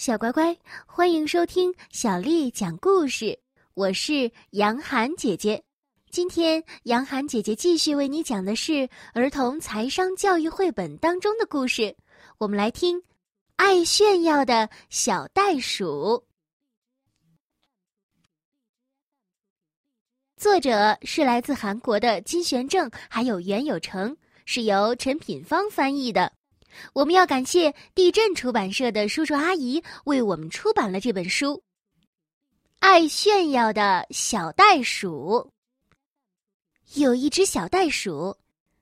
小乖乖，欢迎收听小丽讲故事。我是杨涵姐姐，今天杨涵姐姐继续为你讲的是儿童财商教育绘本当中的故事。我们来听《爱炫耀的小袋鼠》，作者是来自韩国的金玄正，还有袁有成，是由陈品芳翻译的。我们要感谢地震出版社的叔叔阿姨为我们出版了这本书。爱炫耀的小袋鼠。有一只小袋鼠，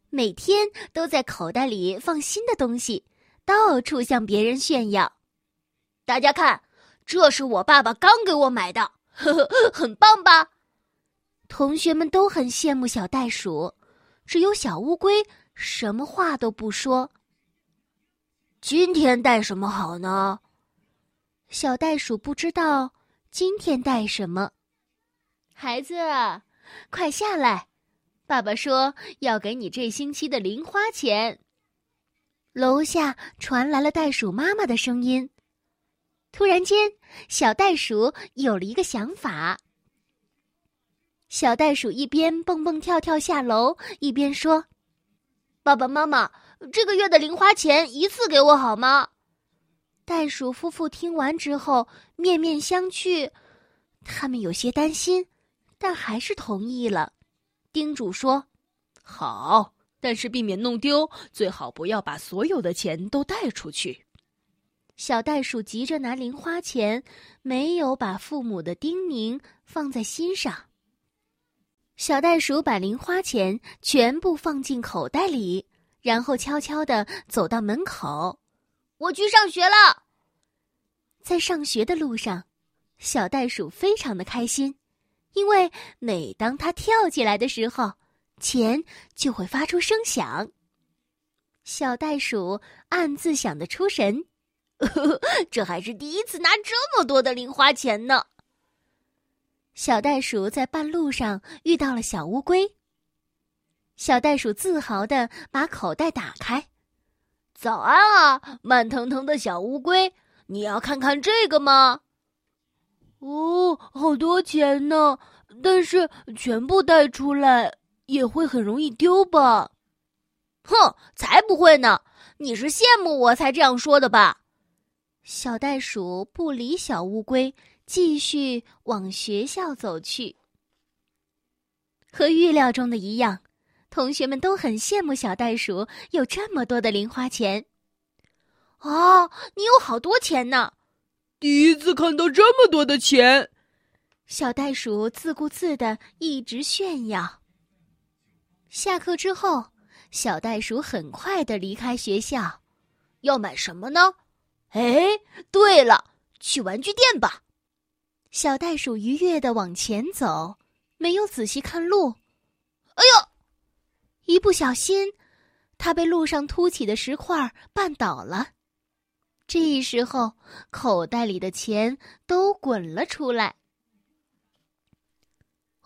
每天都在口袋里放新的东西，到处向别人炫耀。大家看，这是我爸爸刚给我买的，呵呵，很棒吧？同学们都很羡慕小袋鼠，只有小乌龟什么话都不说。今天带什么好呢？小袋鼠不知道今天带什么。孩子，快下来！爸爸说要给你这星期的零花钱。楼下传来了袋鼠妈妈的声音。突然间，小袋鼠有了一个想法。小袋鼠一边蹦蹦跳跳下楼，一边说：“爸爸妈妈。”这个月的零花钱一次给我好吗？袋鼠夫妇听完之后面面相觑，他们有些担心，但还是同意了。叮嘱说：“好，但是避免弄丢，最好不要把所有的钱都带出去。”小袋鼠急着拿零花钱，没有把父母的叮咛放在心上。小袋鼠把零花钱全部放进口袋里。然后悄悄地走到门口，我去上学了。在上学的路上，小袋鼠非常的开心，因为每当它跳起来的时候，钱就会发出声响。小袋鼠暗自想得出神，这还是第一次拿这么多的零花钱呢。小袋鼠在半路上遇到了小乌龟。小袋鼠自豪地把口袋打开，“早安啊，慢腾腾的小乌龟，你要看看这个吗？”“哦，好多钱呢，但是全部带出来也会很容易丢吧？”“哼，才不会呢！你是羡慕我才这样说的吧？”小袋鼠不理小乌龟，继续往学校走去。和预料中的一样。同学们都很羡慕小袋鼠有这么多的零花钱。哦，你有好多钱呢！第一次看到这么多的钱。小袋鼠自顾自的一直炫耀。下课之后，小袋鼠很快的离开学校，要买什么呢？哎，对了，去玩具店吧。小袋鼠愉悦的往前走，没有仔细看路。哎呦！一不小心，他被路上凸起的石块绊倒了。这时候，口袋里的钱都滚了出来。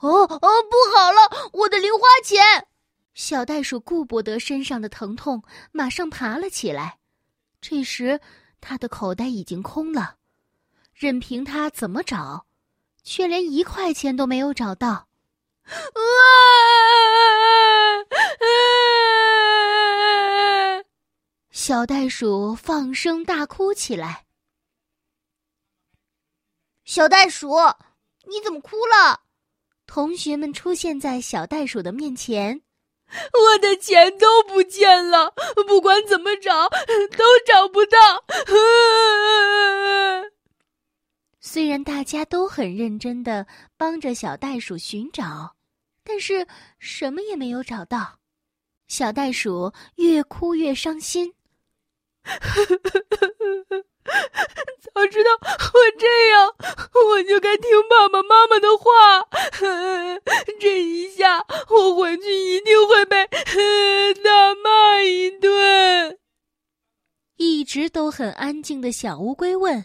哦哦，不好了，我的零花钱！小袋鼠顾不得身上的疼痛，马上爬了起来。这时，他的口袋已经空了，任凭他怎么找，却连一块钱都没有找到。啊！小袋鼠放声大哭起来。小袋鼠，你怎么哭了？同学们出现在小袋鼠的面前。我的钱都不见了，不管怎么找都找不到。大家都很认真的帮着小袋鼠寻找，但是什么也没有找到。小袋鼠越哭越伤心。早知道我这样，我就该听爸爸妈妈的话。这一下，我回去一定会被 大骂一顿。一直都很安静的小乌龟问：“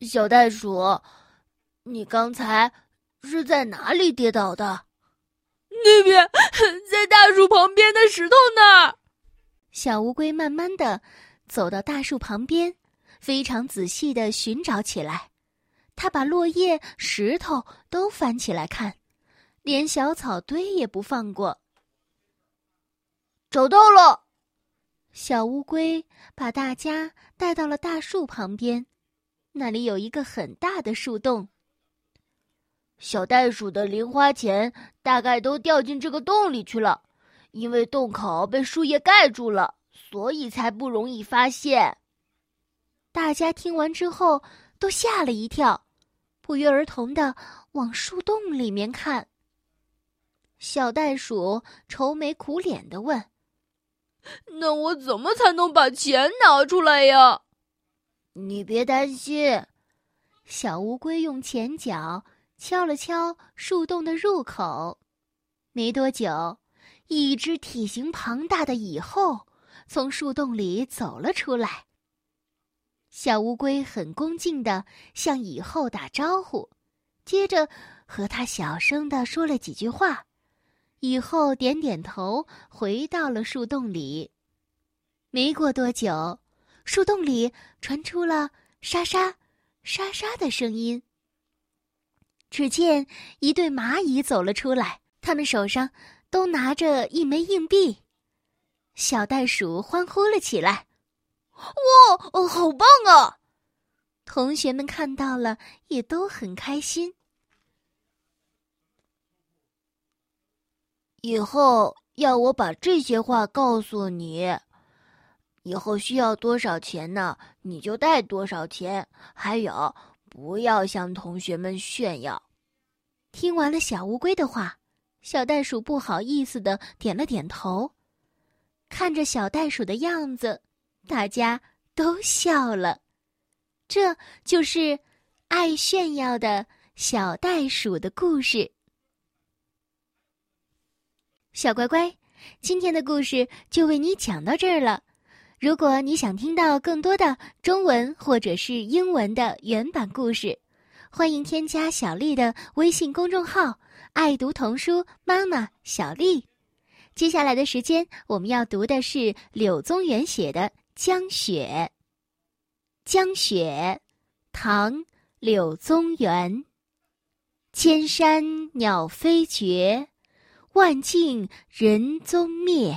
小袋鼠，你刚才是在哪里跌倒的？”那边，在大树旁边的石头那儿。小乌龟慢慢的走到大树旁边，非常仔细的寻找起来。他把落叶、石头都翻起来看，连小草堆也不放过。找到了！小乌龟把大家带到了大树旁边，那里有一个很大的树洞。小袋鼠的零花钱大概都掉进这个洞里去了，因为洞口被树叶盖住了，所以才不容易发现。大家听完之后都吓了一跳，不约而同的往树洞里面看。小袋鼠愁眉苦脸的问：“那我怎么才能把钱拿出来呀？”你别担心，小乌龟用前脚。敲了敲树洞的入口，没多久，一只体型庞大的蚁后从树洞里走了出来。小乌龟很恭敬地向蚁后打招呼，接着和他小声地说了几句话。蚁后点点头，回到了树洞里。没过多久，树洞里传出了沙沙、沙沙的声音。只见一对蚂蚁走了出来，他们手上都拿着一枚硬币。小袋鼠欢呼了起来：“哇哦，好棒啊！”同学们看到了，也都很开心。以后要我把这些话告诉你，以后需要多少钱呢？你就带多少钱。还有。不要向同学们炫耀。听完了小乌龟的话，小袋鼠不好意思的点了点头。看着小袋鼠的样子，大家都笑了。这就是爱炫耀的小袋鼠的故事。小乖乖，今天的故事就为你讲到这儿了。如果你想听到更多的中文或者是英文的原版故事，欢迎添加小丽的微信公众号“爱读童书妈妈小丽”。接下来的时间，我们要读的是柳宗元写的《江雪》。江雪，唐·柳宗元。千山鸟飞绝，万径人踪灭。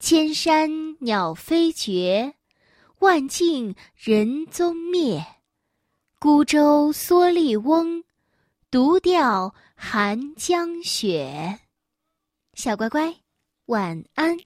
千山鸟飞绝，万径人踪灭。孤舟蓑笠翁，独钓寒江雪。小乖乖，晚安。